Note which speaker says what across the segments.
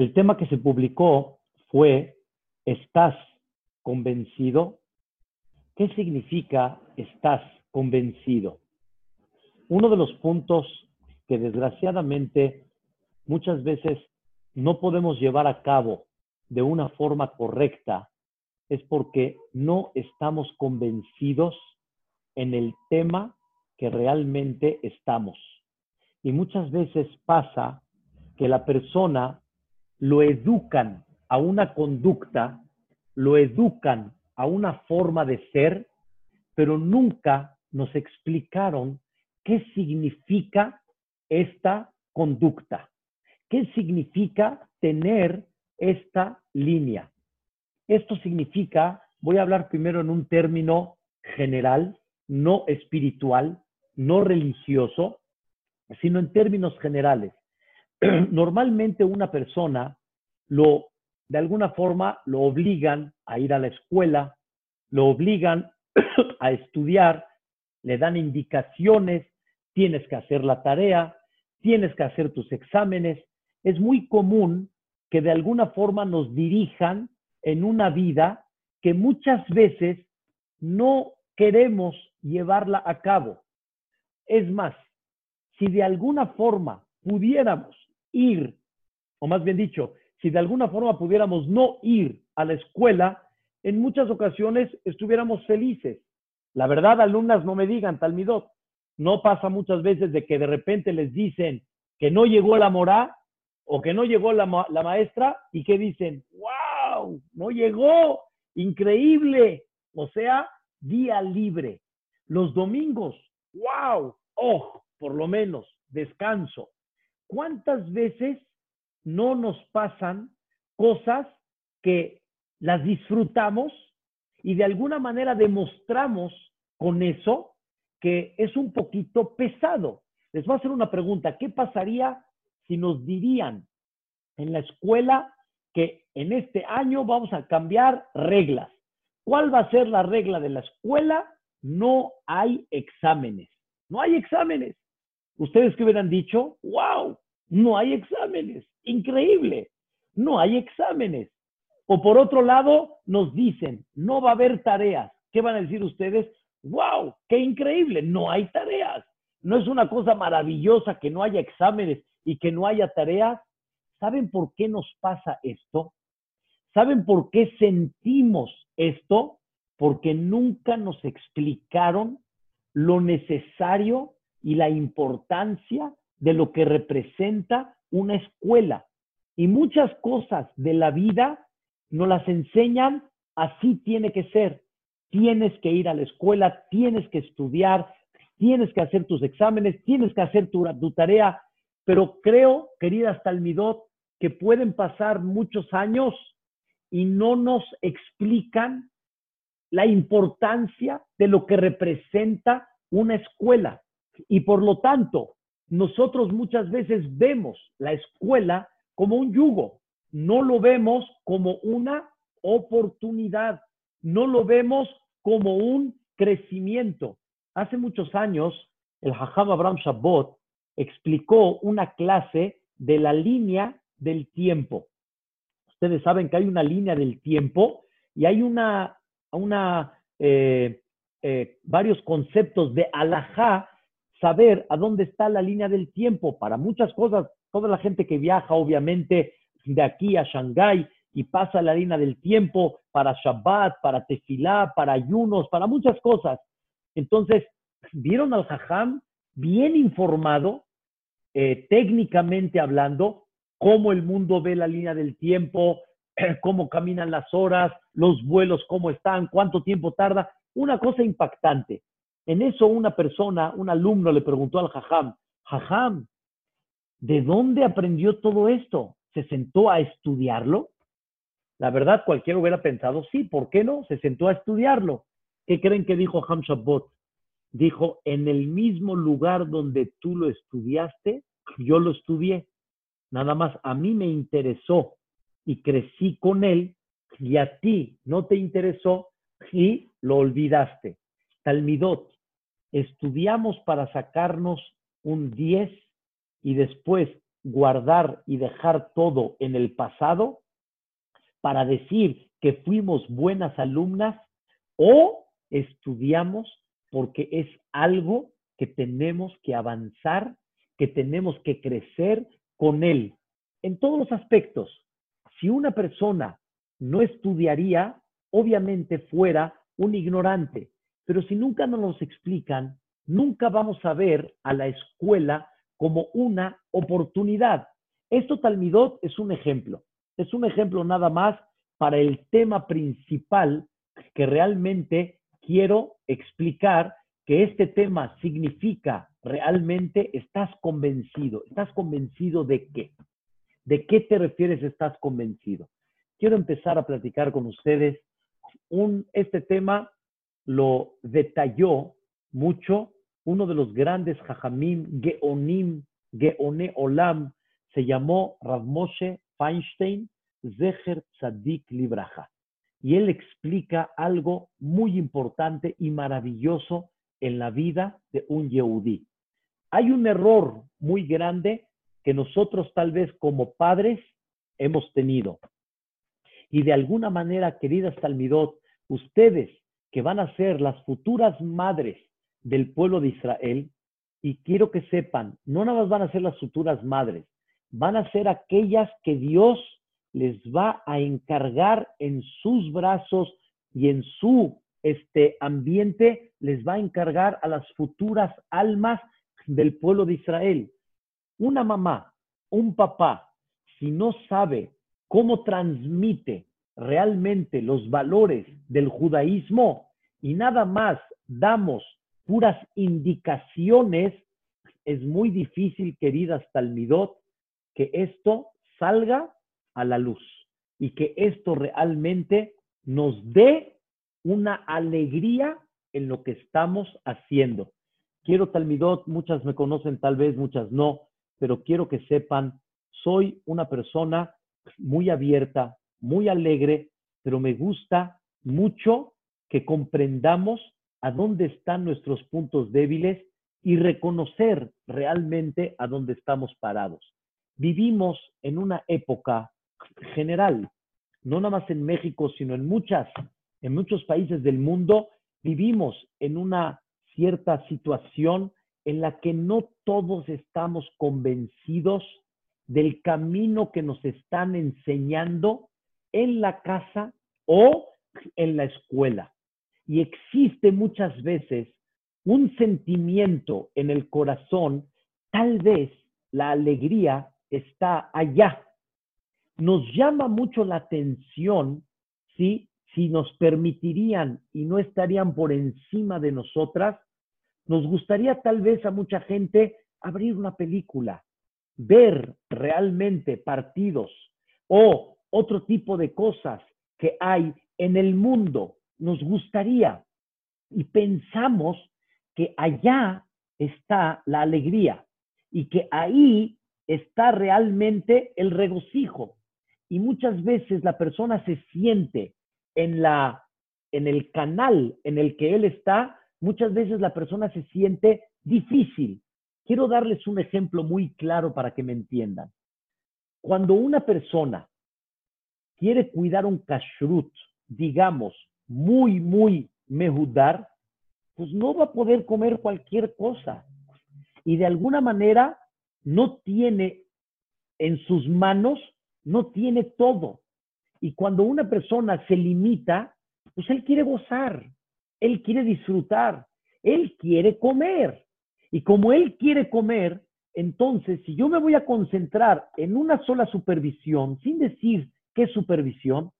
Speaker 1: El tema que se publicó fue, ¿estás convencido? ¿Qué significa estás convencido? Uno de los puntos que desgraciadamente muchas veces no podemos llevar a cabo de una forma correcta es porque no estamos convencidos en el tema que realmente estamos. Y muchas veces pasa que la persona lo educan a una conducta, lo educan a una forma de ser, pero nunca nos explicaron qué significa esta conducta, qué significa tener esta línea. Esto significa, voy a hablar primero en un término general, no espiritual, no religioso, sino en términos generales. Normalmente una persona lo, de alguna forma, lo obligan a ir a la escuela, lo obligan a estudiar, le dan indicaciones, tienes que hacer la tarea, tienes que hacer tus exámenes. Es muy común que de alguna forma nos dirijan en una vida que muchas veces no queremos llevarla a cabo. Es más, si de alguna forma pudiéramos ir, o más bien dicho, si de alguna forma pudiéramos no ir a la escuela, en muchas ocasiones estuviéramos felices. La verdad, alumnas, no me digan, Talmidot, no pasa muchas veces de que de repente les dicen que no llegó la morá o que no llegó la, la maestra y que dicen, wow, no llegó, increíble. O sea, día libre. Los domingos, wow, oh, por lo menos, descanso. ¿Cuántas veces no nos pasan cosas que las disfrutamos y de alguna manera demostramos con eso que es un poquito pesado? Les voy a hacer una pregunta. ¿Qué pasaría si nos dirían en la escuela que en este año vamos a cambiar reglas? ¿Cuál va a ser la regla de la escuela? No hay exámenes. No hay exámenes. Ustedes que hubieran dicho, wow, no hay exámenes. Increíble. No hay exámenes. O por otro lado, nos dicen, no va a haber tareas. ¿Qué van a decir ustedes? ¡Wow! ¡Qué increíble! No hay tareas. No es una cosa maravillosa que no haya exámenes y que no haya tareas. ¿Saben por qué nos pasa esto? ¿Saben por qué sentimos esto? Porque nunca nos explicaron lo necesario y la importancia de lo que representa una escuela. Y muchas cosas de la vida nos las enseñan, así tiene que ser. Tienes que ir a la escuela, tienes que estudiar, tienes que hacer tus exámenes, tienes que hacer tu, tarea. Pero creo, queridas Talmidot, que pueden pasar muchos años y no nos explican la importancia de lo que representa una escuela. Y por lo tanto, nosotros muchas veces vemos la escuela como un yugo, no lo vemos como una oportunidad, no lo vemos como un crecimiento. Hace muchos años, el Hajam Abraham Shabbat explicó una clase de la línea del tiempo. Ustedes saben que hay una línea del tiempo y hay una, una eh, eh, varios conceptos de alajá saber a dónde está la línea del tiempo para muchas cosas. Toda la gente que viaja, obviamente, de aquí a Shanghái y pasa la línea del tiempo para Shabbat, para Tefilá, para ayunos, para muchas cosas. Entonces, vieron al Jajam bien informado, eh, técnicamente hablando, cómo el mundo ve la línea del tiempo, cómo caminan las horas, los vuelos, cómo están, cuánto tiempo tarda. Una cosa impactante. En eso una persona, un alumno le preguntó al Jajam, Jajam, ¿de dónde aprendió todo esto? ¿Se sentó a estudiarlo? La verdad, cualquiera hubiera pensado, sí, ¿por qué no? Se sentó a estudiarlo. ¿Qué creen que dijo Ham Shabbat? Dijo, en el mismo lugar donde tú lo estudiaste, yo lo estudié. Nada más a mí me interesó y crecí con él y a ti no te interesó y lo olvidaste. Talmidot, estudiamos para sacarnos un 10 y después guardar y dejar todo en el pasado para decir que fuimos buenas alumnas o estudiamos porque es algo que tenemos que avanzar, que tenemos que crecer con él en todos los aspectos. Si una persona no estudiaría, obviamente fuera un ignorante, pero si nunca nos los explican, nunca vamos a ver a la escuela como una oportunidad. Esto Talmidot es un ejemplo, es un ejemplo nada más para el tema principal que realmente quiero explicar que este tema significa realmente estás convencido. ¿Estás convencido de qué? ¿De qué te refieres estás convencido? Quiero empezar a platicar con ustedes. Un, este tema lo detalló mucho uno de los grandes Jajamim, Geonim, Geone Olam, se llamó Rav Moshe Feinstein, Zecher Tzadik Libraja. Y él explica algo muy importante y maravilloso en la vida de un Yehudí. Hay un error muy grande que nosotros tal vez como padres hemos tenido. Y de alguna manera, queridas Talmidot, ustedes que van a ser las futuras madres del pueblo de Israel, y quiero que sepan, no nada más van a ser las futuras madres, van a ser aquellas que Dios les va a encargar en sus brazos y en su este ambiente, les va a encargar a las futuras almas del pueblo de Israel. Una mamá, un papá, si no sabe cómo transmite realmente los valores del judaísmo y nada más damos puras indicaciones, es muy difícil, queridas Talmidot, que esto salga a la luz y que esto realmente nos dé una alegría en lo que estamos haciendo. Quiero Talmidot, muchas me conocen tal vez, muchas no, pero quiero que sepan, soy una persona muy abierta, muy alegre, pero me gusta mucho que comprendamos a dónde están nuestros puntos débiles y reconocer realmente a dónde estamos parados. Vivimos en una época general, no nada más en México, sino en muchas, en muchos países del mundo, vivimos en una cierta situación en la que no todos estamos convencidos del camino que nos están enseñando en la casa o en la escuela. Y existe muchas veces un sentimiento en el corazón, tal vez la alegría está allá. Nos llama mucho la atención, ¿sí? Si nos permitirían y no estarían por encima de nosotras, nos gustaría tal vez a mucha gente abrir una película, ver realmente partidos o otro tipo de cosas que hay en el mundo nos gustaría y pensamos que allá está la alegría y que ahí está realmente el regocijo. Y muchas veces la persona se siente en la en el canal en el que él está, muchas veces la persona se siente difícil. Quiero darles un ejemplo muy claro para que me entiendan. Cuando una persona quiere cuidar un kashrut, digamos, muy, muy mejudar, pues no va a poder comer cualquier cosa. Y de alguna manera no tiene en sus manos, no tiene todo. Y cuando una persona se limita, pues él quiere gozar, él quiere disfrutar, él quiere comer. Y como él quiere comer, entonces si yo me voy a concentrar en una sola supervisión, sin decir supervisión,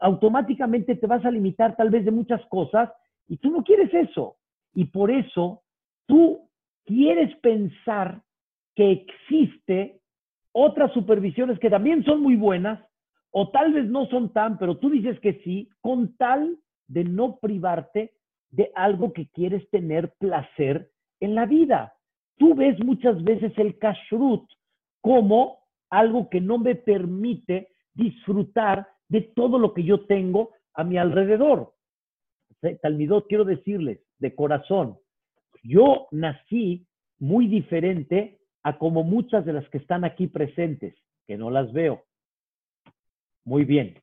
Speaker 1: automáticamente te vas a limitar tal vez de muchas cosas y tú no quieres eso. Y por eso tú quieres pensar que existe otras supervisiones que también son muy buenas o tal vez no son tan, pero tú dices que sí, con tal de no privarte de algo que quieres tener placer en la vida. Tú ves muchas veces el kashrut como algo que no me permite disfrutar de todo lo que yo tengo a mi alrededor. Talmidot, quiero decirles de corazón, yo nací muy diferente a como muchas de las que están aquí presentes, que no las veo. Muy bien.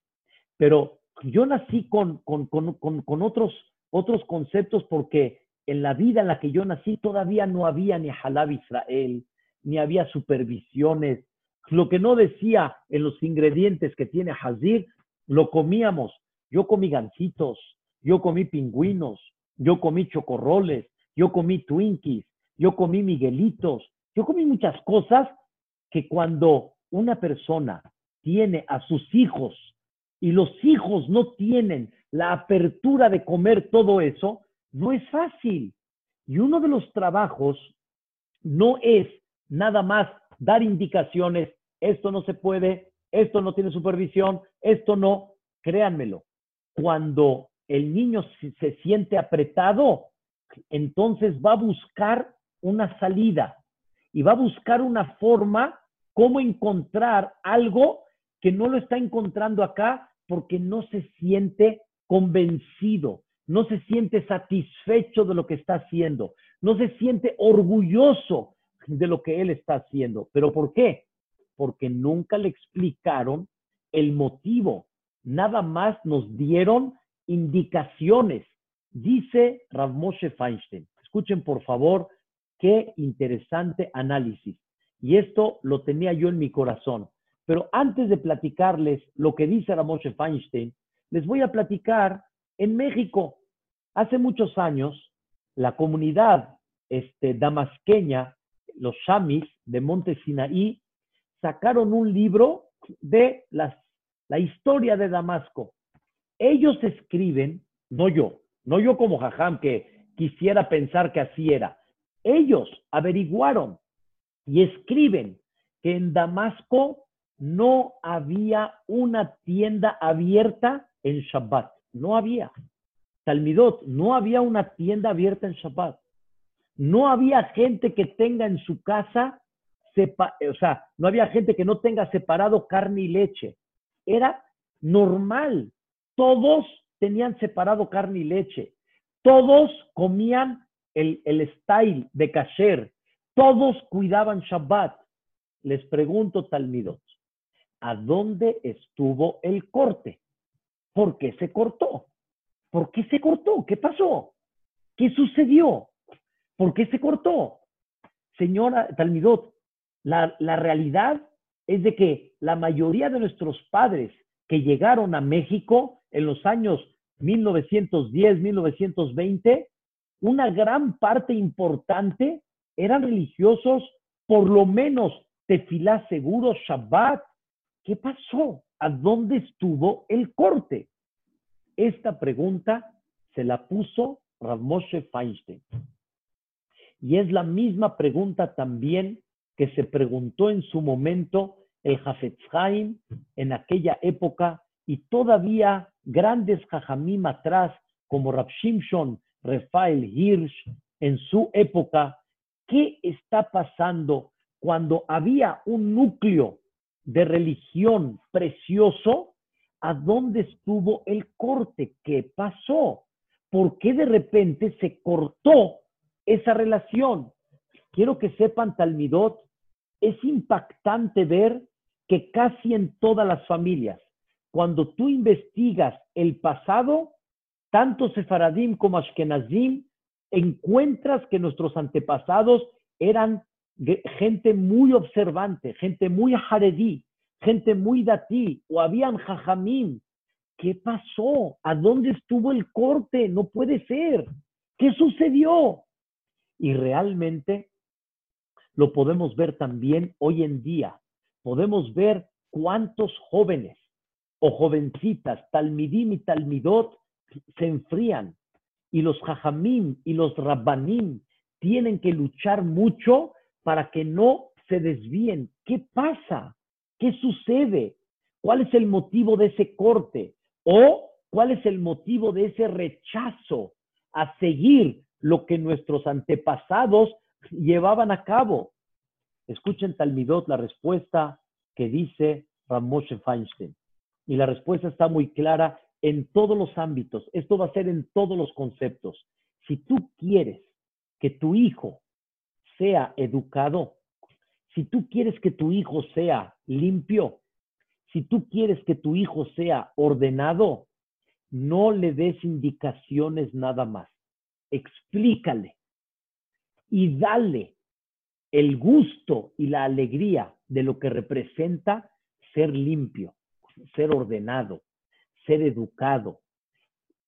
Speaker 1: Pero yo nací con, con, con, con, otros, otros conceptos porque en la vida en la que yo nací todavía no había ni Halab Israel, ni había supervisiones. Lo que no decía en los ingredientes que tiene Hazir, lo comíamos. Yo comí gancitos, yo comí pingüinos, yo comí chocorroles, yo comí Twinkies, yo comí Miguelitos, yo comí muchas cosas que cuando una persona tiene a sus hijos y los hijos no tienen la apertura de comer todo eso, no es fácil. Y uno de los trabajos no es nada más dar indicaciones, esto no se puede, esto no tiene supervisión, esto no, créanmelo. Cuando el niño se siente apretado, entonces va a buscar una salida y va a buscar una forma cómo encontrar algo que no lo está encontrando acá porque no se siente convencido, no se siente satisfecho de lo que está haciendo, no se siente orgulloso de lo que él está haciendo. ¿Pero por qué? Porque nunca le explicaron el motivo, nada más nos dieron indicaciones. Dice Rav Moshe Feinstein. Escuchen por favor qué interesante análisis. Y esto lo tenía yo en mi corazón. Pero antes de platicarles lo que dice Rav Moshe Feinstein, les voy a platicar en México. Hace muchos años, la comunidad este, damasqueña, los shamis de Monte Sinaí, sacaron un libro de las, la historia de Damasco. Ellos escriben, no yo, no yo como Jajam que quisiera pensar que así era. Ellos averiguaron y escriben que en Damasco no había una tienda abierta en Shabbat. No había. Talmidot, no había una tienda abierta en Shabbat. No había gente que tenga en su casa, o sea, no había gente que no tenga separado carne y leche. Era normal. Todos tenían separado carne y leche. Todos comían el, el style de kasher. Todos cuidaban Shabbat. Les pregunto, Talmidot, ¿a dónde estuvo el corte? ¿Por qué se cortó? ¿Por qué se cortó? ¿Qué pasó? ¿Qué sucedió? ¿Por qué se cortó? Señora Talmidot, la, realidad es de que la mayoría de nuestros padres que llegaron a México en los años 1910, 1920, una gran parte importante eran religiosos, por lo menos tefilá seguro, Shabbat. ¿Qué pasó? ¿A dónde estuvo el corte? Esta pregunta se la puso Rav Feinstein. Y es la misma pregunta también que se preguntó en su momento el Hafetz en aquella época y todavía grandes jajamim atrás, como Rab Shimshon, Rafael Hirsch, en su época, ¿qué está pasando cuando había un núcleo de religión precioso? ¿A dónde estuvo el corte? ¿Qué pasó? ¿Por qué de repente se cortó esa relación? Quiero que sepan, Talmidot, es impactante ver que casi en todas las familias, cuando tú investigas el pasado, tanto Sefaradim como Ashkenazim, encuentras que nuestros antepasados eran gente muy observante, gente muy haredí, gente muy datí, o habían jajamim. ¿Qué pasó? ¿A dónde estuvo el corte? No puede ser. ¿Qué sucedió? Y realmente lo podemos ver también hoy en día. Podemos ver cuántos jóvenes o jovencitas, talmidim y talmidot, se enfrían. Y los jajamim y los rabbanim tienen que luchar mucho para que no se desvíen. ¿Qué pasa? ¿Qué sucede? ¿Cuál es el motivo de ese corte? ¿O cuál es el motivo de ese rechazo a seguir lo que nuestros antepasados llevaban a cabo? Escuchen Talmidot la respuesta que dice Ramoshe Feinstein. Y la respuesta está muy clara en todos los ámbitos. Esto va a ser en todos los conceptos. Si tú quieres que tu hijo sea educado, Si tú quieres que tu hijo sea limpio, si tú quieres que tu hijo sea ordenado, no le des indicaciones nada más. Explícale y dale el gusto y la alegría de lo que representa ser limpio, ser ordenado, ser educado.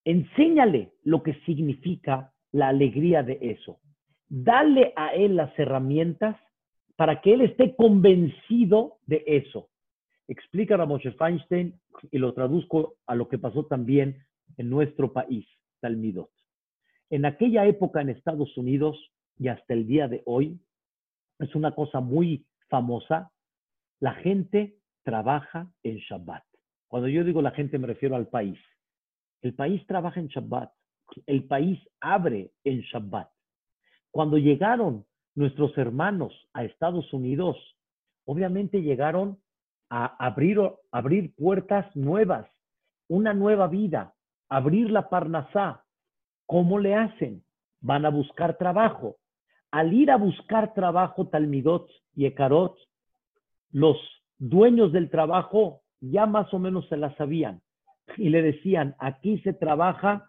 Speaker 1: Enséñale lo que significa la alegría de eso. Dale a él las herramientas para que él esté convencido de eso. Explica a Moshe Feinstein y lo traduzco a lo que pasó también en nuestro país, Talmidot. En aquella época en Estados Unidos y hasta el día de hoy, es una cosa muy famosa, la gente trabaja en Shabbat. Cuando yo digo la gente me refiero al país. El país trabaja en Shabbat. El país abre en Shabbat. Cuando llegaron nuestros hermanos a Estados Unidos, obviamente llegaron a abrir, abrir puertas nuevas, una nueva vida, abrir la Parnasá. ¿Cómo le hacen? Van a buscar trabajo. Al ir a buscar trabajo, Talmidot y Ekarot, los dueños del trabajo ya más o menos se la sabían y le decían, aquí se trabaja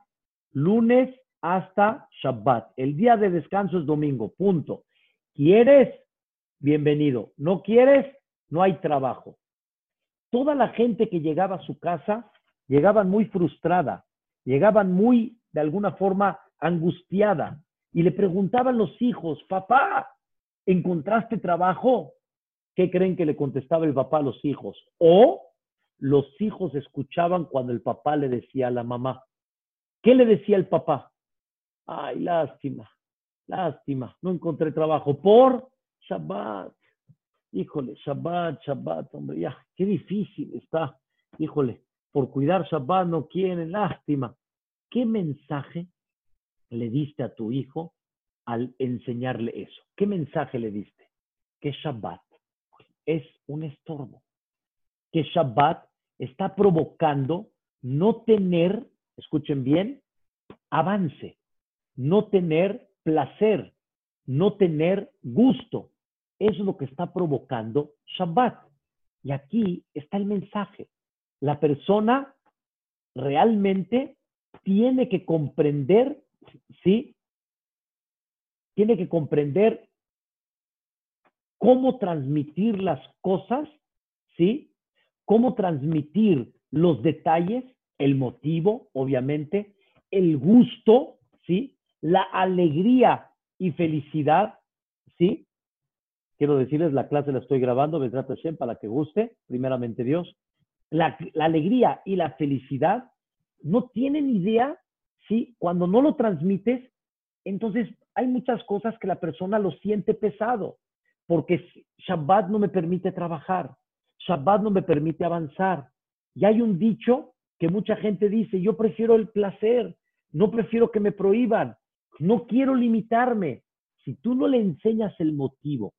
Speaker 1: lunes hasta Shabbat. El día de descanso es domingo, punto. ¿Quieres? Bienvenido. ¿No quieres? No hay trabajo. Toda la gente que llegaba a su casa llegaban muy frustrada, llegaban muy, de alguna forma, angustiada y le preguntaban los hijos, papá, ¿encontraste trabajo? ¿Qué creen que le contestaba el papá a los hijos? O los hijos escuchaban cuando el papá le decía a la mamá. ¿Qué le decía el papá? Ay, lástima, lástima, no encontré trabajo por Shabbat. Híjole, Shabbat, Shabbat, hombre, ya, qué difícil está. Híjole, por cuidar Shabbat no quieren, lástima. ¿Qué mensaje le diste a tu hijo al enseñarle eso? ¿Qué mensaje le diste? Que Shabbat es un estorbo. Que Shabbat está provocando no tener, escuchen bien, avance, no tener placer, no tener gusto. Es lo que está provocando Shabbat. Y aquí está el mensaje. La persona realmente tiene que comprender, ¿sí? Tiene que comprender cómo transmitir las cosas, ¿sí? Cómo transmitir los detalles, el motivo, obviamente, el gusto, ¿sí? La alegría y felicidad, ¿sí? Quiero decirles, la clase la estoy grabando, me trata para que guste, primeramente Dios. La, alegría y la felicidad no tienen idea, ¿sí? Cuando no lo transmites, entonces hay muchas cosas que la persona lo siente pesado porque Shabbat no me permite trabajar, Shabbat no me permite avanzar. Y hay un dicho que mucha gente dice, yo prefiero el placer, no prefiero que me prohíban, no quiero limitarme. Si tú no le enseñas el motivo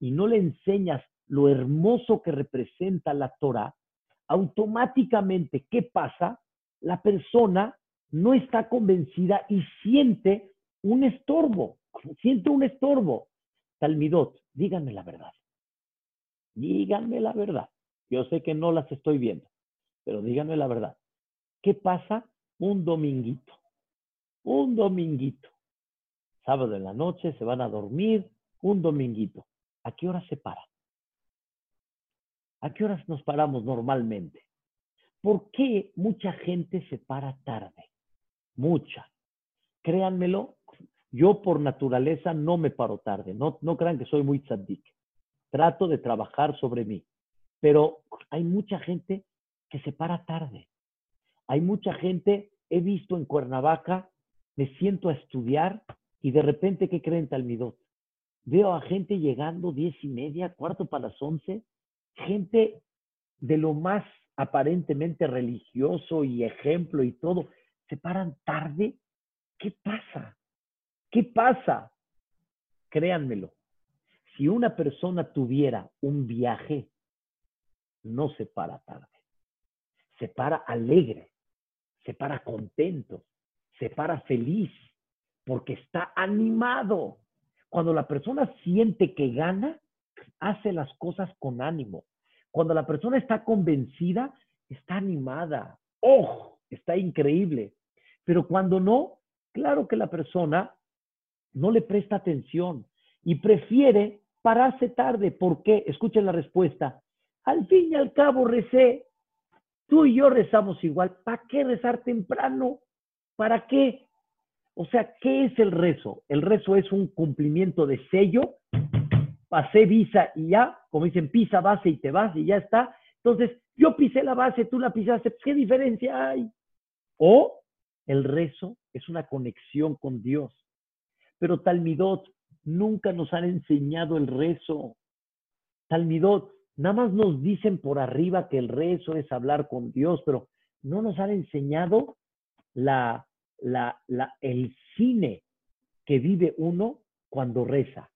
Speaker 1: y no le enseñas lo hermoso que representa la Torah, automáticamente, ¿qué pasa? La persona no está convencida y siente un estorbo, siente un estorbo. Talmidot, díganme la verdad. Díganme la verdad. Yo sé que no las estoy viendo, pero díganme la verdad. ¿Qué pasa un dominguito? Un dominguito. Sábado en la noche se van a dormir, un dominguito. ¿A qué hora se para? ¿A qué horas nos paramos normalmente? ¿Por qué mucha gente se para tarde? Mucha. Créanmelo, yo por naturaleza no me paro tarde, no, no crean que soy muy tzaddik. Trato de trabajar sobre mí, pero hay mucha gente que se para tarde. Hay mucha gente, he visto en Cuernavaca, me siento a estudiar y de repente, ¿qué creen Talmidot? Veo a gente llegando diez y media, cuarto para las once, gente de lo más aparentemente religioso y ejemplo y todo, se paran tarde. ¿Qué pasa? ¿Qué pasa? Créanmelo, si una persona tuviera un viaje, no se para tarde, se para alegre, se para contento, se para feliz, porque está animado. Cuando la persona siente que gana, hace las cosas con ánimo. Cuando la persona está convencida, está animada. ¡Oh! Está increíble. Pero cuando no, claro que la persona no le presta atención y prefiere pararse tarde. ¿Por qué? Escuchen la respuesta. Al fin y al cabo recé. Tú y yo rezamos igual. ¿Para qué rezar temprano? ¿Para qué? O sea, ¿qué es el rezo? El rezo es un cumplimiento de sello. Pasé visa y ya, como dicen, pisa base y te vas y ya está. Entonces, yo pisé la base, tú la pisaste. Pues, ¿Qué diferencia hay? O el rezo es una conexión con Dios. Pero Talmidot, nunca nos han enseñado el rezo. Talmidot, nada más nos dicen por arriba que el rezo es hablar con Dios, pero no nos han enseñado la, la, la, el cine que vive uno cuando reza,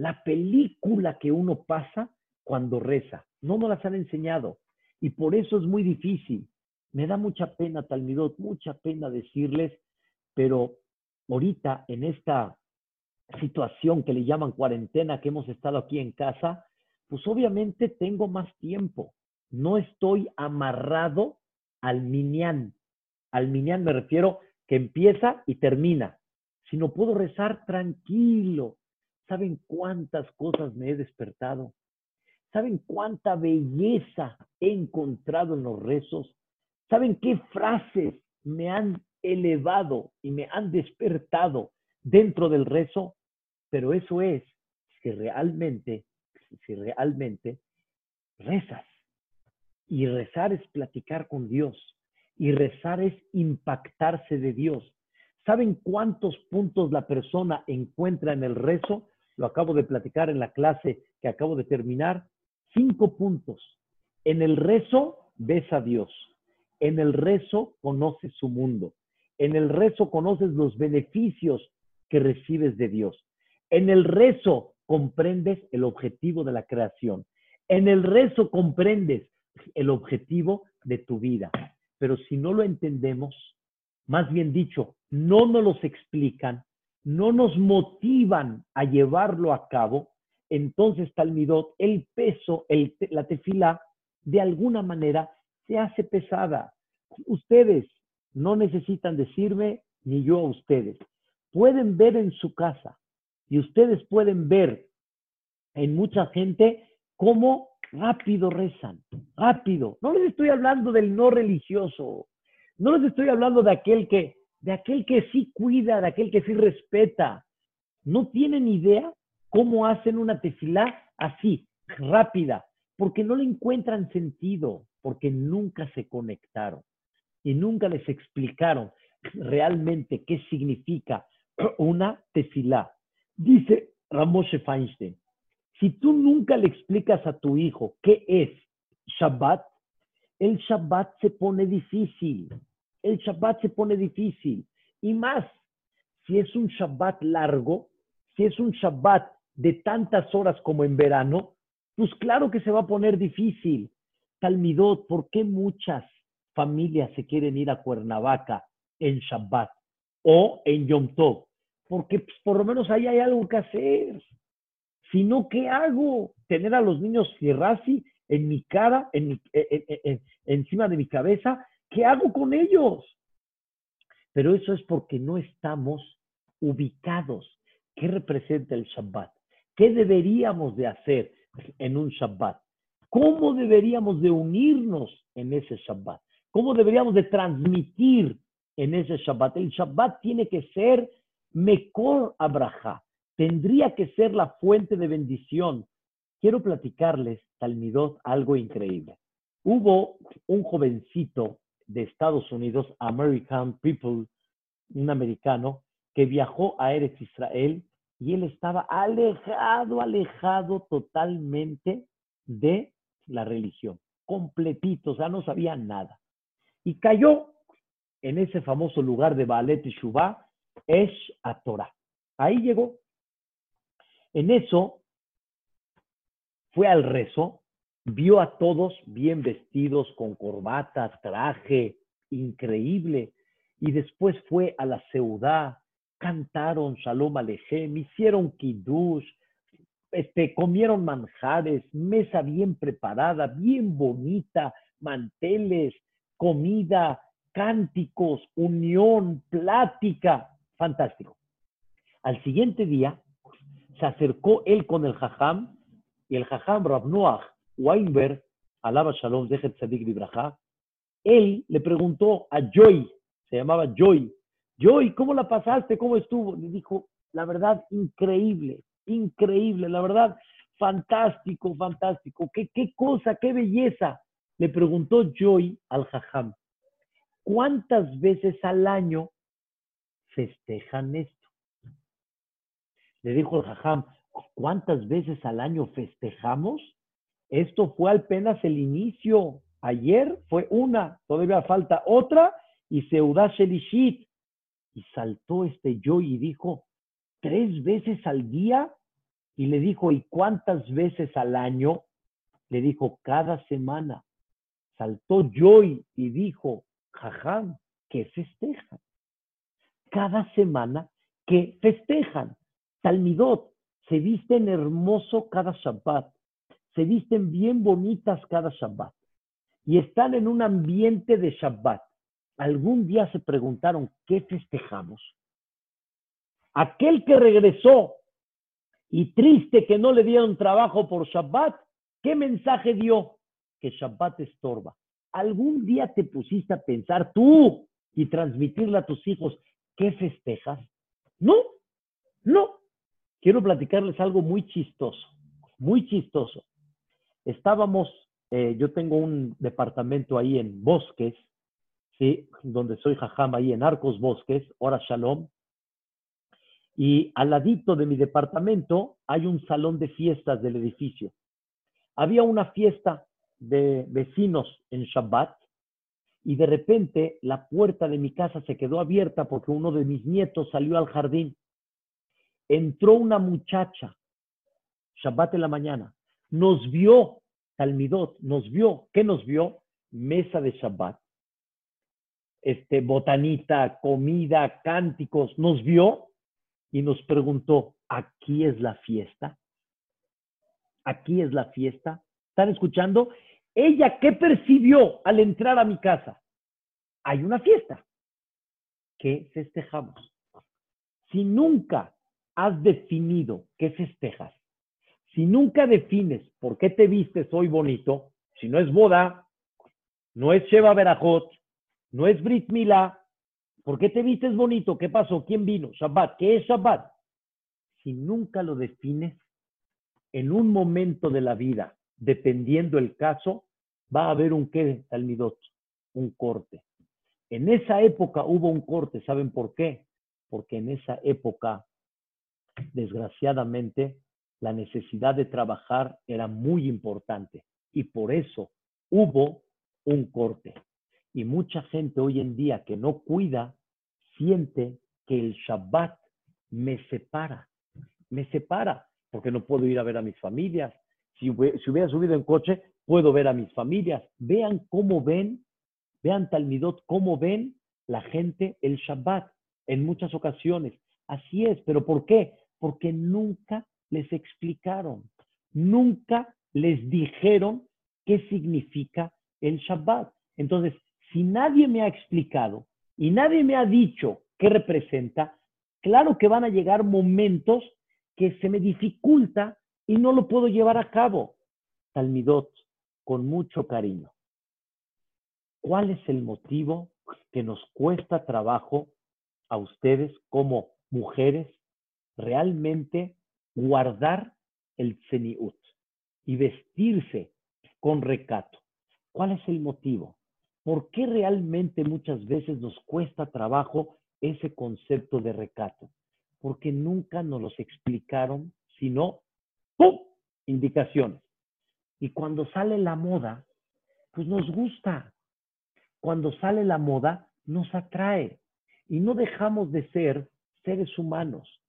Speaker 1: la película que uno pasa cuando reza. No nos las han enseñado y por eso es muy difícil. Me da mucha pena, Talmidot, mucha pena decirles, pero ahorita en esta situación que le llaman cuarentena, que hemos estado aquí en casa, pues obviamente tengo más tiempo. No estoy amarrado al minián. Al minián me refiero que empieza y termina, sino puedo rezar tranquilo. ¿Saben cuántas cosas me he despertado? ¿Saben cuánta belleza he encontrado en los rezos? ¿Saben qué frases me han elevado y me han despertado dentro del rezo? Pero eso es si realmente, si realmente rezas. Y rezar es platicar con Dios. Y rezar es impactarse de Dios. ¿Saben cuántos puntos la persona encuentra en el rezo? Lo acabo de platicar en la clase que acabo de terminar. Cinco puntos. En el rezo ves a Dios. En el rezo conoces su mundo. En el rezo conoces los beneficios que recibes de Dios. En el rezo comprendes el objetivo de la creación. En el rezo comprendes el objetivo de tu vida. Pero si no lo entendemos, más bien dicho, no nos los explican, no nos motivan a llevarlo a cabo, entonces Talmidot, el peso, la tefila, de alguna manera se hace pesada. Ustedes no necesitan decirme, ni yo a ustedes. Pueden ver en su casa y ustedes pueden ver en mucha gente cómo rápido rezan, rápido. No les estoy hablando del no religioso, no les estoy hablando de aquel que, de aquel que sí cuida, de aquel que sí respeta. No tienen idea cómo hacen una tefilá así, rápida, porque no le encuentran sentido, porque nunca se conectaron y nunca les explicaron realmente qué significa una tefilá. Dice Ramoshe Feinstein, si tú nunca le explicas a tu hijo qué es Shabbat, el Shabbat se pone difícil. El Shabbat se pone difícil. Y más, si es un Shabbat largo, si es un Shabbat de tantas horas como en verano, pues claro que se va a poner difícil. Talmidot, ¿por qué muchas familias se quieren ir a Cuernavaca en Shabbat o en Yom Tov? porque pues, por lo menos ahí hay algo que hacer. Si no, ¿qué hago? Tener a los niños Fierrasi en mi cara, en encima de mi cabeza, ¿qué hago con ellos? Pero eso es porque no estamos ubicados. ¿Qué representa el Shabbat? ¿Qué deberíamos de hacer en un Shabbat? ¿Cómo deberíamos de unirnos en ese Shabbat? ¿Cómo deberíamos de transmitir en ese Shabbat? El Shabbat tiene que ser Mekor Abraha tendría que ser la fuente de bendición. Quiero platicarles, Talmidot, algo increíble. Hubo un jovencito de Estados Unidos, American People, un americano, que viajó a Eretz Israel y él estaba alejado, alejado totalmente de la religión, completito, o sea, no sabía nada. Y cayó en ese famoso lugar de Baalet y Shubá, Esh Torah. Ahí llegó. En eso fue al rezo, vio a todos bien vestidos, con corbata, traje, increíble. Y después fue a la ciudad, cantaron Shalom Alejem, hicieron Kiddush, este, comieron manjares, mesa bien preparada, bien bonita, manteles, comida, cánticos, unión, plática, fantástico. Al siguiente día se acercó él con el jajam y el jajam Rav Noach Weinberg, alaba Shalom, Zehet Tzadik Vibraja, él le preguntó a Joy, se llamaba Joy, Joy, ¿cómo la pasaste? ¿Cómo estuvo? Le dijo, la verdad, increíble, increíble, la verdad, fantástico, fantástico. ¿Qué, qué cosa, qué belleza? Le preguntó Joy al Jajam, ¿cuántas veces al año festejan esto? Le dijo el Jajam, ¿cuántas veces al año festejamos? Esto fue apenas el inicio. Ayer fue una, todavía falta otra, y Seudash Elishit. Y saltó este yo y dijo, ¿tres veces al día? Y le dijo, ¿y cuántas veces al año? Le dijo, cada semana. Saltó Joy y dijo, jajam, que festejan. Cada semana que festejan. Talmidot, se visten hermoso cada Shabbat. Se visten bien bonitas cada Shabbat. Y están en un ambiente de Shabbat. ¿Algún día se preguntaron qué festejamos? Aquel que regresó y triste que no le dieron trabajo por Shabbat, ¿qué mensaje dio? Que Shabbat estorba. ¿Algún día te pusiste a pensar tú y transmitirle a tus hijos qué festejas? No, no. Quiero platicarles algo muy chistoso, muy chistoso. Estábamos, eh, yo tengo un departamento ahí en Bosques, ¿sí? donde soy jajam ahí en Arcos Bosques, Hora Shalom, y al ladito de mi departamento hay un salón de fiestas del edificio. Había una fiesta de vecinos en Shabbat y de repente la puerta de mi casa se quedó abierta porque uno de mis nietos salió al jardín. Entró una muchacha, Shabbat en la mañana, nos vio, Talmidot, nos vio, ¿qué nos vio? Mesa de Shabbat, este, botanita, comida, cánticos, nos vio y nos preguntó, ¿aquí es la fiesta? ¿Aquí es la fiesta? ¿Están escuchando? Ella, ¿qué percibió al entrar a mi casa? Hay una fiesta. ¿Qué festejamos? Si nunca has definido qué festejas, si nunca defines por qué te vistes hoy bonito, si no es boda, no es Sheva Berajot, no es Brit Milá, ¿Por qué te vistes bonito? ¿Qué pasó? ¿Quién vino? Shabbat. ¿Qué es Shabbat? Si nunca lo defines, en un momento de la vida, dependiendo el caso, va a haber un qué, Talmidot, un corte. En esa época hubo un corte, ¿saben por qué? Porque en esa época, desgraciadamente, la necesidad de trabajar era muy importante y por eso hubo un corte. Y mucha gente hoy en día que no cuida, siente que el Shabbat me separa, me separa, porque no puedo ir a ver a mis familias. Si, hubiera subido en coche, puedo ver a mis familias. Vean cómo ven, vean Talmidot, cómo ven la gente el Shabbat en muchas ocasiones. Así es, pero ¿por qué? Porque nunca les explicaron, nunca les dijeron qué significa el Shabbat. Entonces, si nadie me ha explicado y nadie me ha dicho qué representa, claro que van a llegar momentos que se me dificulta y no lo puedo llevar a cabo. Talmidot, con mucho cariño. ¿Cuál es el motivo que nos cuesta trabajo a ustedes como mujeres realmente guardar el ceniut y vestirse con recato? ¿Cuál es el motivo? ¿Por qué realmente muchas veces nos cuesta trabajo ese concepto de recato? Porque nunca nos los explicaron, sino ¡pum! indicaciones. Y cuando sale la moda, pues nos gusta. Cuando sale la moda, nos atrae. Y no dejamos de ser seres humanos.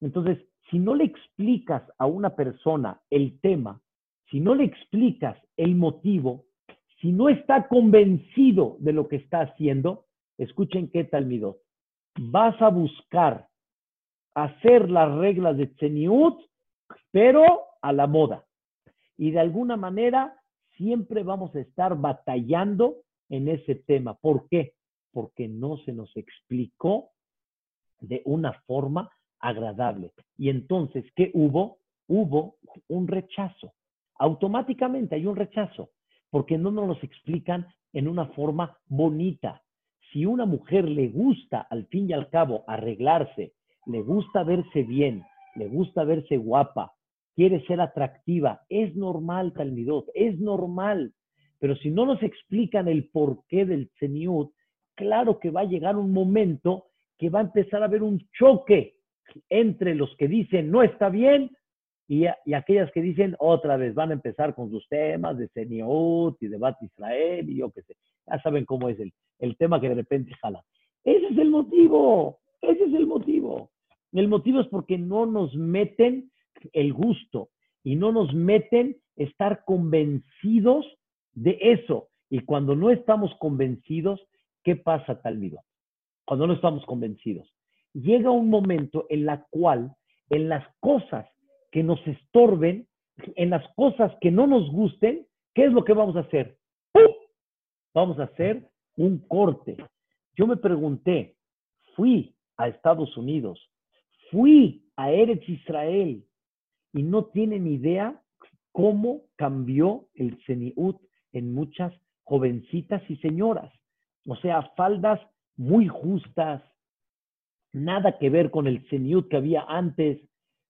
Speaker 1: Entonces, si no le explicas a una persona el tema, si no le explicas el motivo, si no está convencido de lo que está haciendo, escuchen qué tal mi Vas a buscar hacer las reglas de Tzeniut, pero a la moda. Y de alguna manera siempre vamos a estar batallando en ese tema. ¿Por qué? Porque no se nos explicó de una forma agradable. Y entonces, ¿qué hubo? Hubo un rechazo. Automáticamente hay un rechazo, porque no nos explican en una forma bonita. Si una mujer le gusta, al fin y al cabo, arreglarse, le gusta verse bien, le gusta verse guapa, quiere ser atractiva, es normal, Talmidot, es normal. Pero si no nos explican el porqué del Seniut, claro que va a llegar un momento que va a empezar a haber un choque entre los que dicen no está bien y, aquellas que dicen otra vez van a empezar con sus temas de Seniut y de Bat Israel y yo qué sé. Ya saben cómo es el, el tema que de repente jala. Ese es el motivo, ese es el motivo. El motivo es porque no nos meten el gusto y no nos meten estar convencidos de eso. Y cuando no estamos convencidos, ¿qué pasa, Talmido? Cuando no estamos convencidos. Llega un momento en la cual, en las cosas que nos estorben, en las cosas que no nos gusten, ¿qué es lo que vamos a hacer? Vamos a hacer un corte. Yo me pregunté, fui a Estados Unidos, fui a Eretz Israel y no tienen idea cómo cambió el Seniut en muchas jovencitas y señoras. O sea, faldas muy justas, nada que ver con el Seniut que había antes,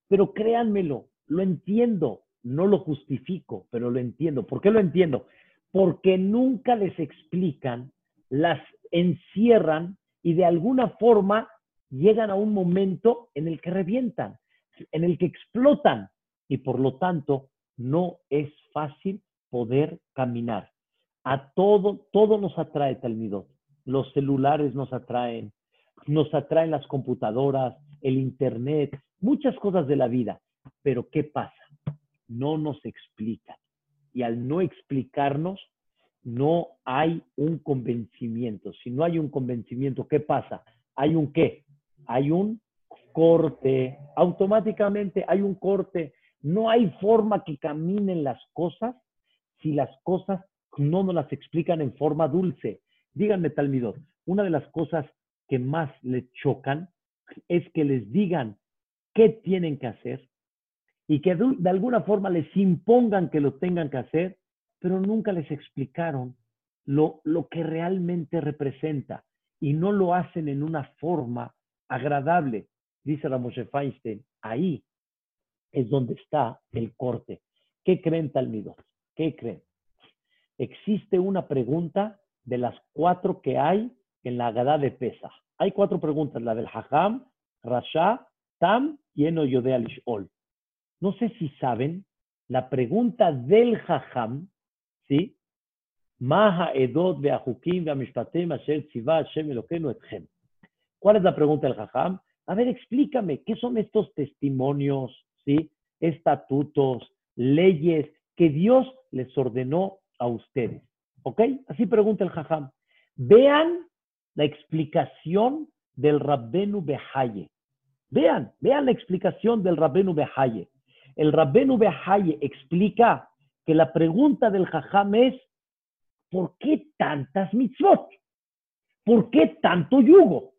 Speaker 1: pero créanmelo, lo entiendo, no lo justifico, pero lo entiendo. ¿Por qué lo entiendo? Porque nunca les explican, las encierran y de alguna forma llegan a un momento en el que revientan, en el que explotan y por lo tanto no es fácil poder caminar. A todo, todo nos atrae Talmidot. Los celulares nos atraen, nos atraen las computadoras, el internet, muchas cosas de la vida. Pero ¿qué pasa? No nos explican. Y al no explicarnos, no hay un convencimiento. Si no hay un convencimiento, ¿qué pasa? Hay un qué? Hay un corte. Automáticamente hay un corte. No hay forma que caminen las cosas si las cosas no nos las explican en forma dulce. Díganme, Talmidor, una de las cosas que más le chocan es que les digan qué tienen que hacer y que de alguna forma les impongan que lo tengan que hacer, pero nunca les explicaron lo, lo que realmente representa y no lo hacen en una forma agradable. Dice Ramoshe Feinstein, ahí es donde está el corte. ¿Qué creen, Talmidor? ¿Qué creen? Existe una pregunta de las cuatro que hay en la Agadá de Pesa. Hay cuatro preguntas, la del Hajam, Rasha, Tam y Eno Yodea Lishol. No sé si saben, la pregunta del Hajam, ¿sí? ¿Cuál es la pregunta del Hajam? A ver, explícame, ¿qué son estos testimonios, sí? Estatutos, leyes que Dios les ordenó a ustedes. ¿Ok? Así pregunta el Jajam. Vean la explicación del Rabbenu Behaye. Vean, vean la explicación del Rabbenu Behaye. El Rabbenu Behaye explica que la pregunta del Jajam es, ¿por qué tantas mitzvot? ¿Por qué tanto yugo?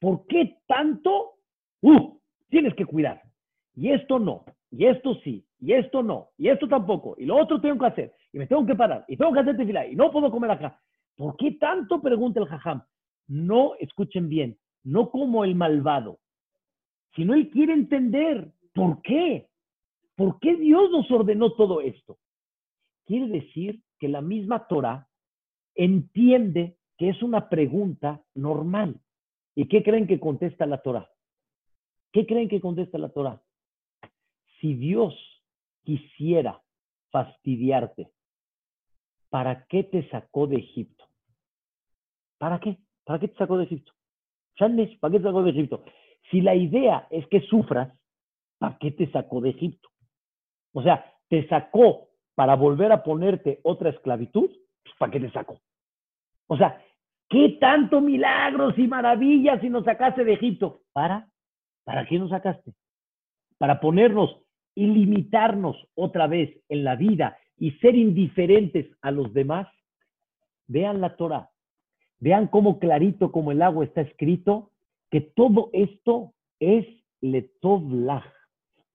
Speaker 1: ¿Por qué tanto? Uh, tienes que cuidar. Y esto no, y esto sí, y esto no, y esto tampoco, y lo otro tengo que hacer, y me tengo que parar, y tengo que hacer tefilá, y no puedo comer acá. ¿Por qué tanto? Pregunta el jajam. No, escuchen bien, no como el malvado, sino él quiere entender por qué. ¿Por qué Dios nos ordenó todo esto? Quiere decir que la misma Torah entiende que es una pregunta normal. ¿Y qué creen que contesta la Torah? ¿Qué creen que contesta la Torah? Si Dios quisiera fastidiarte, ¿para qué te sacó de Egipto? ¿Para qué? ¿Para qué te sacó de Egipto? ¿para qué te sacó de Egipto? Si la idea es que sufras, ¿para qué te sacó de Egipto? O sea, te sacó para volver a ponerte otra esclavitud, pues, ¿para qué te sacó? O sea, ¿qué tanto milagros y maravillas si nos sacaste de Egipto? ¿Para? ¿Para qué nos sacaste? Para ponernos y limitarnos otra vez en la vida y ser indiferentes a los demás, vean la Torah, vean cómo clarito como el agua está escrito que todo esto es letovlach.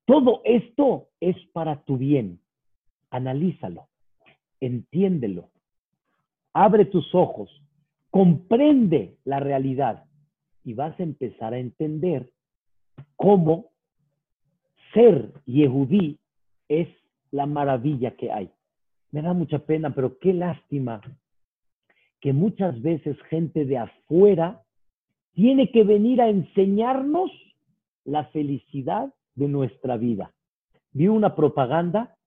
Speaker 1: Todo esto es para tu bien. Analízalo, entiéndelo, abre tus ojos, comprende la realidad y vas a empezar a entender cómo ser Yehudí es la maravilla que hay. Me da mucha pena, pero qué lástima que muchas veces gente de afuera tiene que venir a enseñarnos la felicidad de nuestra vida. Vi una propaganda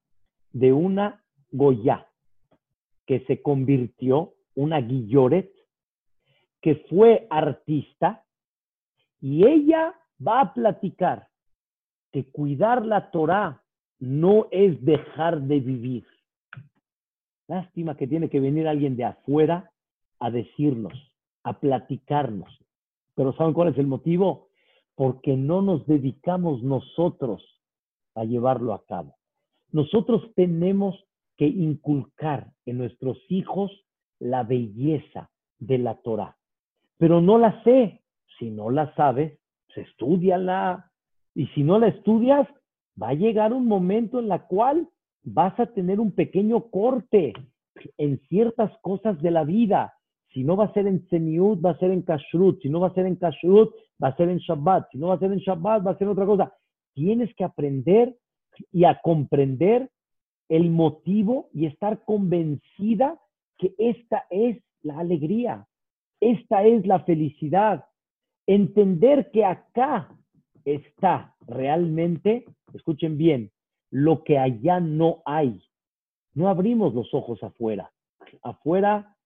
Speaker 1: de una Goya que se convirtió, una Guilloret, que fue artista, y ella va a platicar que cuidar la Torah no es dejar de vivir. Lástima que tiene que venir alguien de afuera a decirnos, a platicarnos. Pero ¿saben cuál es el motivo? Porque no nos dedicamos nosotros a llevarlo a cabo. Nosotros tenemos que inculcar en nuestros hijos la belleza de la Torah. Pero no la sé. Si no la sabes, pues estudiala, y si no la estudias, va a llegar un momento en la cual vas a tener un pequeño corte en ciertas cosas de la vida. Si no va a ser en Semiut, va a ser en Kashrut. Si no va a ser en Kashrut, va a ser en Shabbat. Si no va a ser en Shabbat, va a ser otra cosa. Tienes que aprender y a comprender el motivo y estar convencida que esta es la alegría, esta es la felicidad. Entender que acá está realmente, escuchen bien, lo que allá no hay. No abrimos los ojos afuera. Afuera,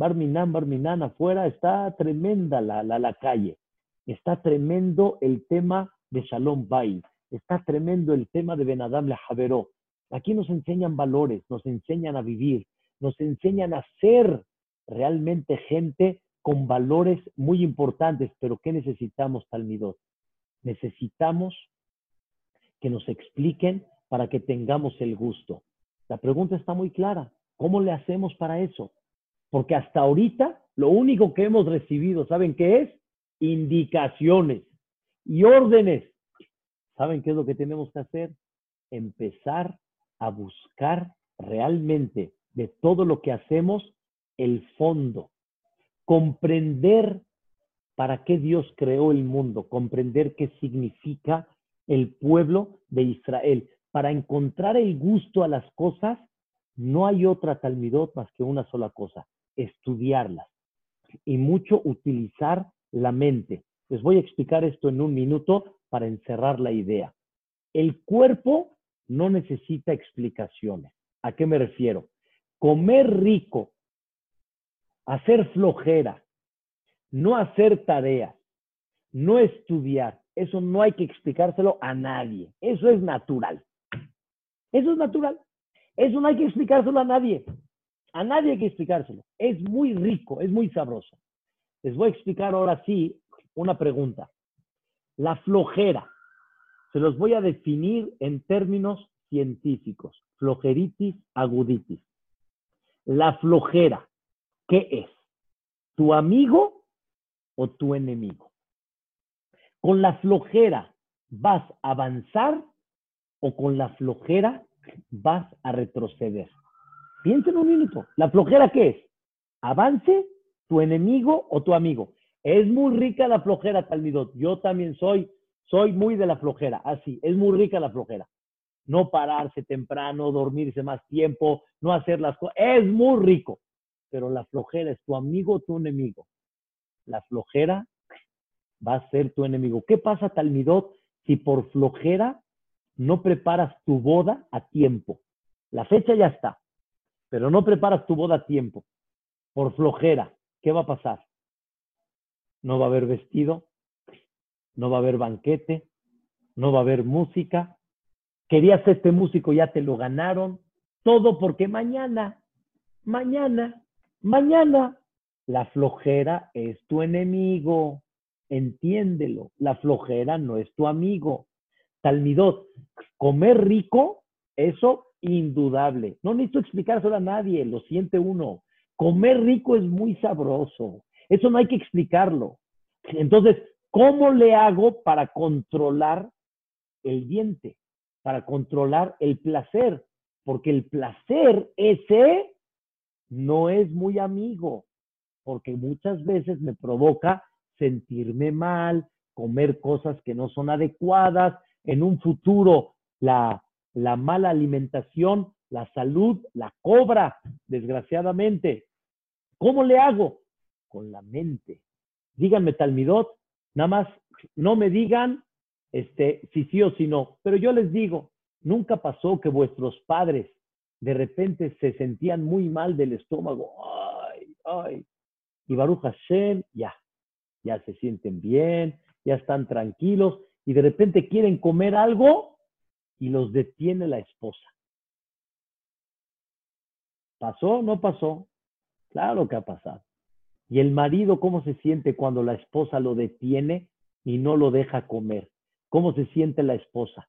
Speaker 1: Barminan, Barminan, afuera está tremenda la, la, la calle. Está tremendo el tema de Shalom Bay. Está tremendo el tema de Benadam Javeró. Aquí nos enseñan valores, nos enseñan a vivir, nos enseñan a ser realmente gente con valores muy importantes. Pero ¿qué necesitamos, Talmidot? necesitamos que nos expliquen para que tengamos el gusto. La pregunta está muy clara. ¿Cómo le hacemos para eso? Porque hasta ahorita lo único que hemos recibido, ¿saben qué es? Indicaciones y órdenes. ¿Saben qué es lo que tenemos que hacer? Empezar a buscar realmente de todo lo que hacemos el fondo. Comprender para qué Dios creó el mundo, comprender qué significa el pueblo de Israel. Para encontrar el gusto a las cosas, no hay otra talmidot más que una sola cosa, estudiarlas y mucho utilizar la mente. Les voy a explicar esto en un minuto para encerrar la idea. El cuerpo no necesita explicaciones. ¿A qué me refiero? Comer rico, hacer flojera, no hacer tareas, no estudiar, eso no hay que explicárselo a nadie. Eso es natural. Eso es natural. Eso no hay que explicárselo a nadie. A nadie hay que explicárselo. Es muy rico, es muy sabroso. Les voy a explicar ahora sí una pregunta. La flojera. Se los voy a definir en términos científicos. Flojeritis aguditis. La flojera, ¿qué es? ¿Tu amigo o tu enemigo. Con la flojera vas a avanzar o con la flojera vas a retroceder. Piensen un minuto. ¿La flojera qué es? ¿Avance, tu enemigo o tu amigo? Es muy rica la flojera, Talmidot. Yo también soy, soy muy de la flojera. Así, es muy rica la flojera. No pararse temprano, dormirse más tiempo, no hacer las cosas. Es muy rico. Pero la flojera es tu amigo o tu enemigo la flojera va a ser tu enemigo. ¿Qué pasa, Talmidot, si por flojera no preparas tu boda a tiempo? La fecha ya está, pero no preparas tu boda a tiempo. Por flojera, ¿qué va a pasar? No va a haber vestido, no va a haber banquete, no va a haber música. Querías este músico, ya te lo ganaron. Todo porque mañana, mañana, mañana la flojera es tu enemigo. Entiéndelo. La flojera no es tu amigo. Talmidot, comer rico, eso indudable. No necesito explicárselo a nadie, lo siente uno. Comer rico es muy sabroso. Eso no hay que explicarlo. Entonces, ¿cómo le hago para controlar el diente? Para controlar el placer. Porque el placer ese no es muy amigo. Porque muchas veces me provoca sentirme mal, comer cosas que no son adecuadas. En un futuro, la, la mala alimentación, la salud, la cobra, desgraciadamente. ¿Cómo le hago? Con la mente. Díganme, Talmidot, nada más, no me digan este, si sí o si no, pero yo les digo, nunca pasó que vuestros padres de repente se sentían muy mal del estómago. Ay, ay. Y Baruch Hashem, ya, ya se sienten bien, ya están tranquilos y de repente quieren comer algo y los detiene la esposa. ¿Pasó no pasó? Claro que ha pasado. ¿Y el marido cómo se siente cuando la esposa lo detiene y no lo deja comer? ¿Cómo se siente la esposa?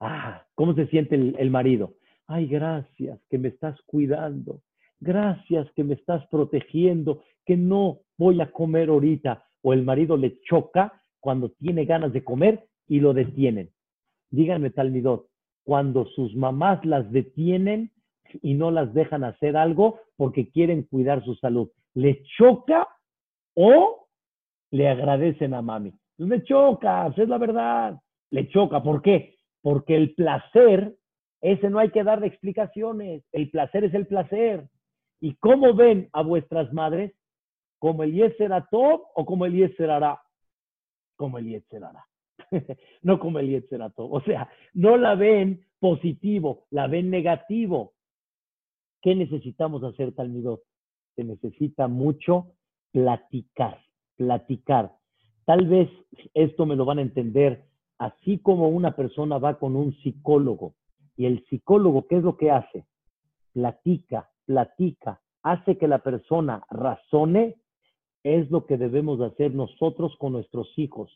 Speaker 1: Ah, ¿cómo se siente el, el marido? Ay, gracias que me estás cuidando. Gracias que me estás protegiendo, que no voy a comer ahorita. O el marido le choca cuando tiene ganas de comer y lo detienen. Díganme, Talmidot, cuando sus mamás las detienen y no las dejan hacer algo porque quieren cuidar su salud, ¿le choca o le agradecen a mami? Pues me choca, es la verdad. Le choca, ¿por qué? Porque el placer, ese no hay que darle explicaciones. El placer es el placer. ¿Y cómo ven a vuestras madres? ¿Como el Yeser top o como el Yeser como el será no como el todo O sea, no la ven positivo, la ven negativo. ¿Qué necesitamos hacer, Talmidot? Se necesita mucho platicar, platicar. Tal vez esto me lo van a entender así como una persona va con un psicólogo y el psicólogo, ¿qué es lo que hace? Platica, platica, hace que la persona razone es lo que debemos hacer nosotros con nuestros hijos.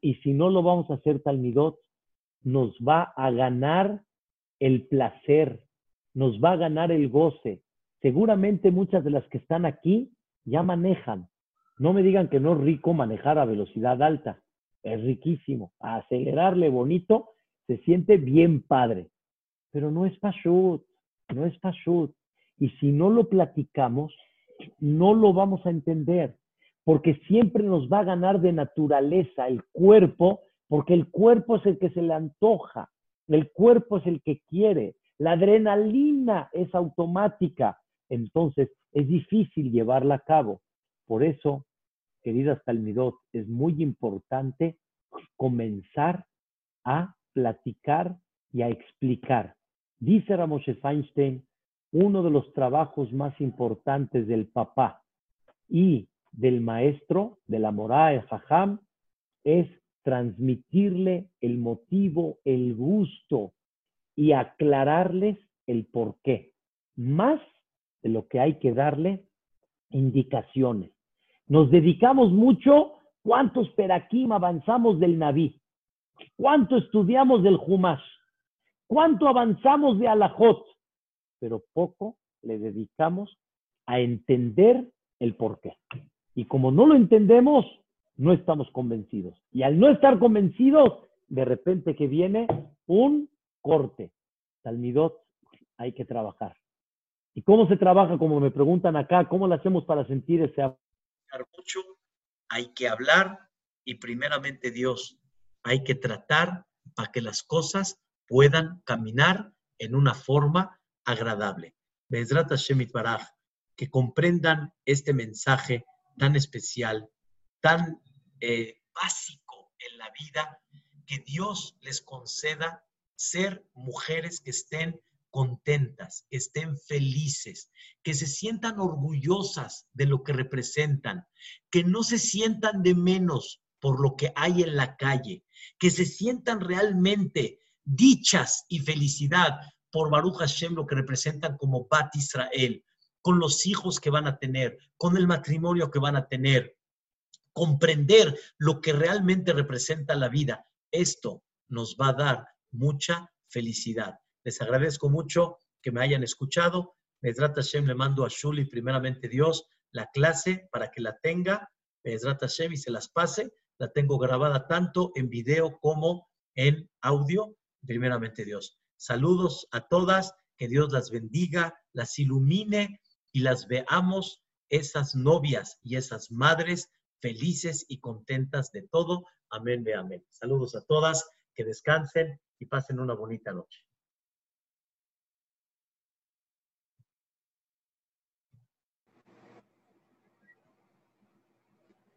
Speaker 1: Y si no lo vamos a hacer talmidot, nos va a ganar el placer, nos va a ganar el goce. Seguramente muchas de las que están aquí ya manejan. No me digan que no es rico manejar a velocidad alta. Es riquísimo. acelerarle bonito se siente bien padre. Pero no es pashut, no es pashut. Y si no lo platicamos, no lo vamos a entender, porque siempre nos va a ganar de naturaleza el cuerpo, porque el cuerpo es el que se le antoja, el cuerpo es el que quiere, la adrenalina es automática, entonces es difícil llevarla a cabo. Por eso, queridas Talmidot, es muy importante comenzar a platicar y a explicar. Dice Ramoshe Feinstein, uno de los trabajos más importantes del papá y del maestro, de la morada de Fajam, es transmitirle el motivo, el gusto y aclararles el por qué, más de lo que hay que darle indicaciones. Nos dedicamos mucho, ¿cuántos peraquim avanzamos del Naví? ¿Cuánto estudiamos del Humash? ¿Cuánto avanzamos de Alajot? pero poco le dedicamos a entender el por qué. Y como no lo entendemos, no estamos convencidos. Y al no estar convencidos, de repente que viene un corte. Talmidot, hay que trabajar. ¿Y cómo se trabaja? Como me preguntan acá, ¿cómo lo hacemos para sentir ese
Speaker 2: mucho? Hay que hablar y primeramente Dios, hay que tratar para que las cosas puedan caminar en una forma agradable. Baraj, que comprendan este mensaje tan especial, tan eh, básico en la vida, que Dios les conceda ser mujeres que estén contentas, que estén felices, que se sientan orgullosas de lo que representan, que no se sientan de menos por lo que hay en la calle, que se sientan realmente dichas y felicidad por Baruch Hashem lo que representan como Bat Israel, con los hijos que van a tener, con el matrimonio que van a tener, comprender lo que realmente representa la vida. Esto nos va a dar mucha felicidad. Les agradezco mucho que me hayan escuchado. Mesrat Hashem le mando a Shuli, primeramente Dios, la clase para que la tenga. Mesrat Hashem y se las pase. La tengo grabada tanto en video como en audio. Primeramente Dios. Saludos a todas. Que Dios las bendiga, las ilumine y las veamos esas novias y esas madres felices y contentas de todo. Amén, amén. Saludos a todas, que descansen y pasen una bonita noche.